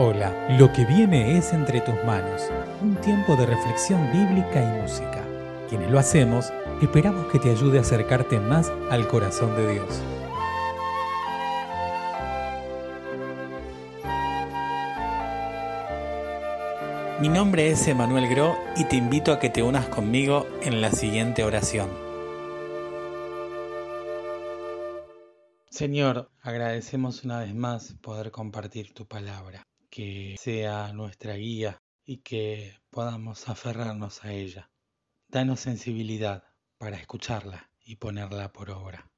Hola, lo que viene es entre tus manos, un tiempo de reflexión bíblica y música. Quienes lo hacemos, esperamos que te ayude a acercarte más al corazón de Dios. Mi nombre es Emanuel Gro y te invito a que te unas conmigo en la siguiente oración. Señor, agradecemos una vez más poder compartir tu palabra que sea nuestra guía y que podamos aferrarnos a ella. Danos sensibilidad para escucharla y ponerla por obra.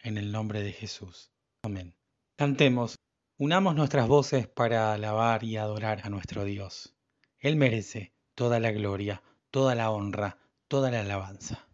En el nombre de Jesús. Amén. Cantemos, unamos nuestras voces para alabar y adorar a nuestro Dios. Él merece toda la gloria, toda la honra, toda la alabanza.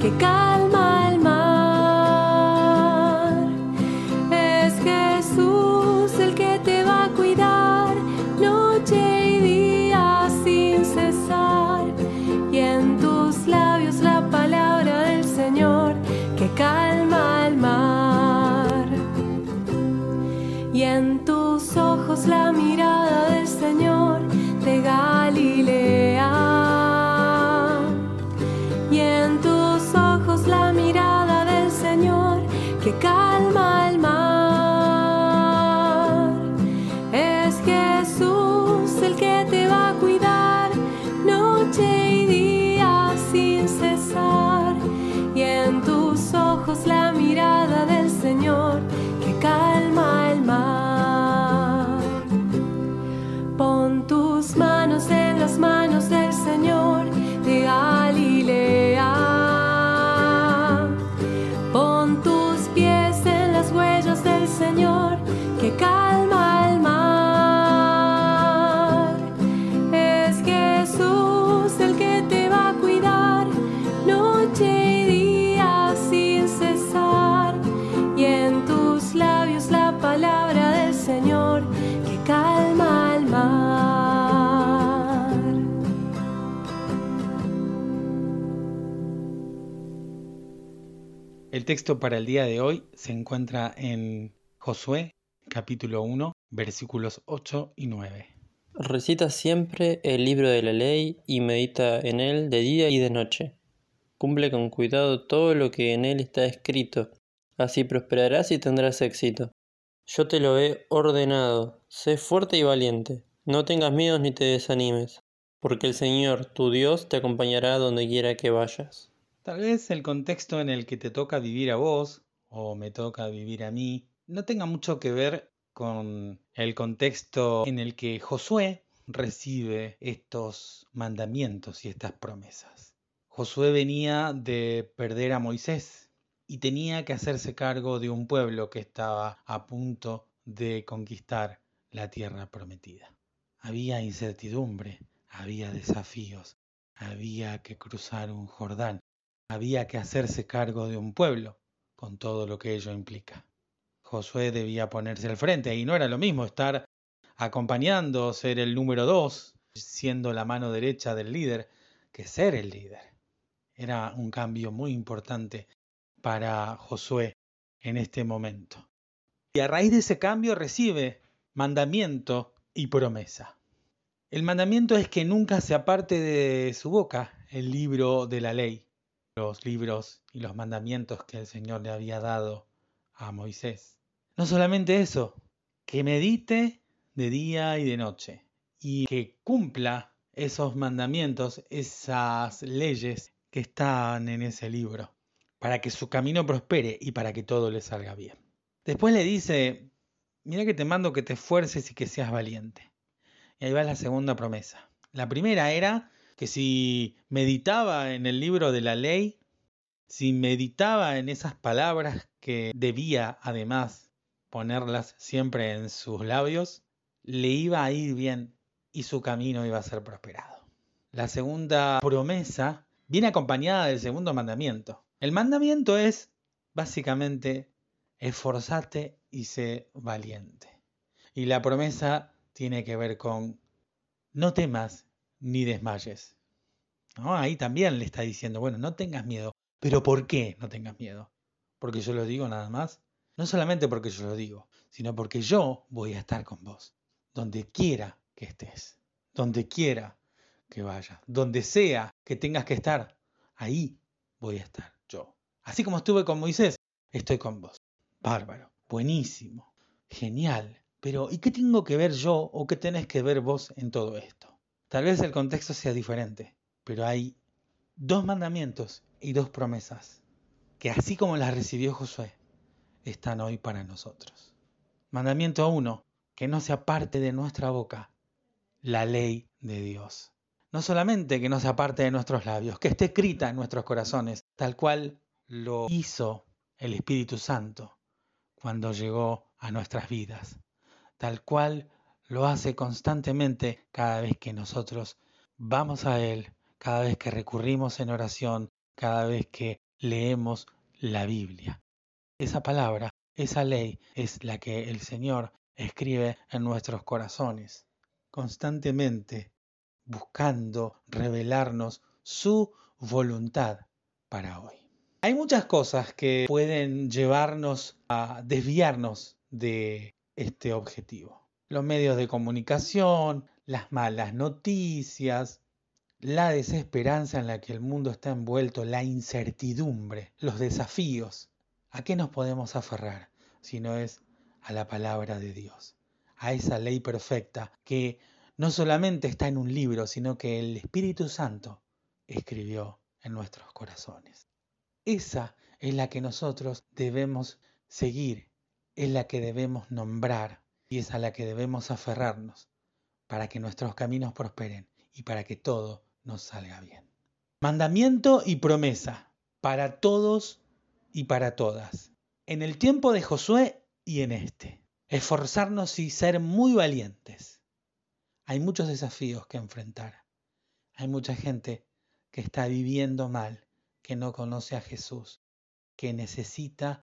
Que calma el mar. Es Jesús el que te va a cuidar noche y día sin cesar. Y en tus labios la palabra del Señor que calma el mar. Y en tus ojos la mirada del Señor de Galilea. Palabra del Señor que calma el mar. El texto para el día de hoy se encuentra en Josué capítulo 1 versículos 8 y 9. Recita siempre el libro de la ley y medita en él de día y de noche. Cumple con cuidado todo lo que en él está escrito, así prosperarás y tendrás éxito. Yo te lo he ordenado, sé fuerte y valiente, no tengas miedos ni te desanimes, porque el Señor, tu Dios, te acompañará donde quiera que vayas. Tal vez el contexto en el que te toca vivir a vos o me toca vivir a mí no tenga mucho que ver con el contexto en el que Josué recibe estos mandamientos y estas promesas. Josué venía de perder a Moisés y tenía que hacerse cargo de un pueblo que estaba a punto de conquistar la tierra prometida. Había incertidumbre, había desafíos, había que cruzar un Jordán, había que hacerse cargo de un pueblo, con todo lo que ello implica. Josué debía ponerse al frente y no era lo mismo estar acompañando, ser el número dos, siendo la mano derecha del líder, que ser el líder. Era un cambio muy importante para Josué en este momento. Y a raíz de ese cambio recibe mandamiento y promesa. El mandamiento es que nunca se aparte de su boca el libro de la ley, los libros y los mandamientos que el Señor le había dado a Moisés. No solamente eso, que medite de día y de noche y que cumpla esos mandamientos, esas leyes que están en ese libro, para que su camino prospere y para que todo le salga bien. Después le dice, mira que te mando que te esfuerces y que seas valiente. Y ahí va la segunda promesa. La primera era que si meditaba en el libro de la ley, si meditaba en esas palabras que debía además ponerlas siempre en sus labios, le iba a ir bien y su camino iba a ser prosperado. La segunda promesa viene acompañada del segundo mandamiento. El mandamiento es básicamente esforzate y sé valiente. Y la promesa tiene que ver con no temas ni desmayes. Ahí también le está diciendo, bueno, no tengas miedo. Pero ¿por qué no tengas miedo? Porque yo lo digo nada más. No solamente porque yo lo digo, sino porque yo voy a estar con vos, donde quiera que estés, donde quiera que vayas, donde sea que tengas que estar, ahí voy a estar. Así como estuve con Moisés, estoy con vos. Bárbaro, buenísimo, genial. Pero ¿y qué tengo que ver yo o qué tenés que ver vos en todo esto? Tal vez el contexto sea diferente, pero hay dos mandamientos y dos promesas que así como las recibió Josué, están hoy para nosotros. Mandamiento 1, que no se aparte de nuestra boca la ley de Dios. No solamente que no se aparte de nuestros labios, que esté escrita en nuestros corazones, tal cual lo hizo el Espíritu Santo cuando llegó a nuestras vidas, tal cual lo hace constantemente cada vez que nosotros vamos a Él, cada vez que recurrimos en oración, cada vez que leemos la Biblia. Esa palabra, esa ley es la que el Señor escribe en nuestros corazones, constantemente buscando revelarnos su voluntad para hoy. Hay muchas cosas que pueden llevarnos a desviarnos de este objetivo. Los medios de comunicación, las malas noticias, la desesperanza en la que el mundo está envuelto, la incertidumbre, los desafíos. ¿A qué nos podemos aferrar si no es a la palabra de Dios? A esa ley perfecta que no solamente está en un libro, sino que el Espíritu Santo escribió en nuestros corazones. Esa es la que nosotros debemos seguir, es la que debemos nombrar y es a la que debemos aferrarnos para que nuestros caminos prosperen y para que todo nos salga bien. Mandamiento y promesa para todos y para todas. En el tiempo de Josué y en este. Esforzarnos y ser muy valientes. Hay muchos desafíos que enfrentar. Hay mucha gente que está viviendo mal que no conoce a Jesús, que necesita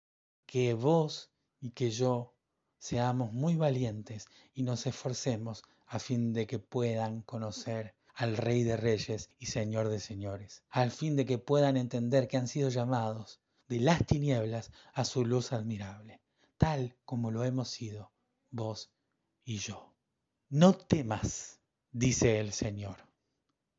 que vos y que yo seamos muy valientes y nos esforcemos a fin de que puedan conocer al Rey de Reyes y Señor de Señores, al fin de que puedan entender que han sido llamados de las tinieblas a su luz admirable, tal como lo hemos sido vos y yo. No temas, dice el Señor.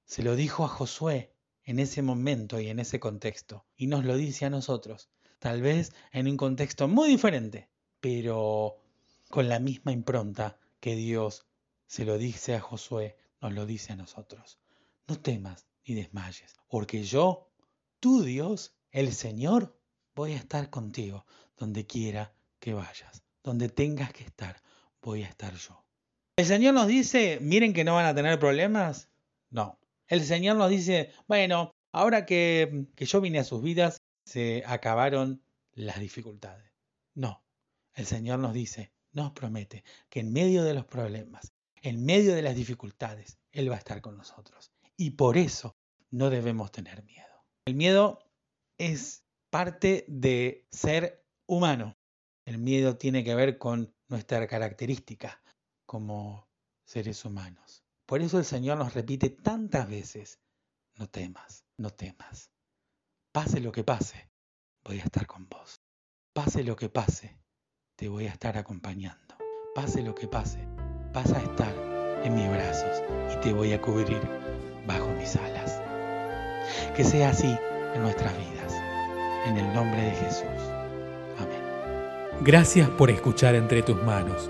Se lo dijo a Josué en ese momento y en ese contexto. Y nos lo dice a nosotros, tal vez en un contexto muy diferente, pero con la misma impronta que Dios se lo dice a Josué, nos lo dice a nosotros. No temas ni desmayes, porque yo, tu Dios, el Señor, voy a estar contigo donde quiera que vayas, donde tengas que estar, voy a estar yo. El Señor nos dice, miren que no van a tener problemas. No, el Señor nos dice, bueno, ahora que, que yo vine a sus vidas, se acabaron las dificultades. No, el Señor nos dice, nos promete que en medio de los problemas, en medio de las dificultades, Él va a estar con nosotros. Y por eso no debemos tener miedo. El miedo es parte de ser humano. El miedo tiene que ver con nuestra característica como seres humanos. Por eso el Señor nos repite tantas veces, no temas, no temas. Pase lo que pase, voy a estar con vos. Pase lo que pase, te voy a estar acompañando. Pase lo que pase, vas a estar en mis brazos y te voy a cubrir bajo mis alas. Que sea así en nuestras vidas. En el nombre de Jesús. Amén. Gracias por escuchar Entre tus manos,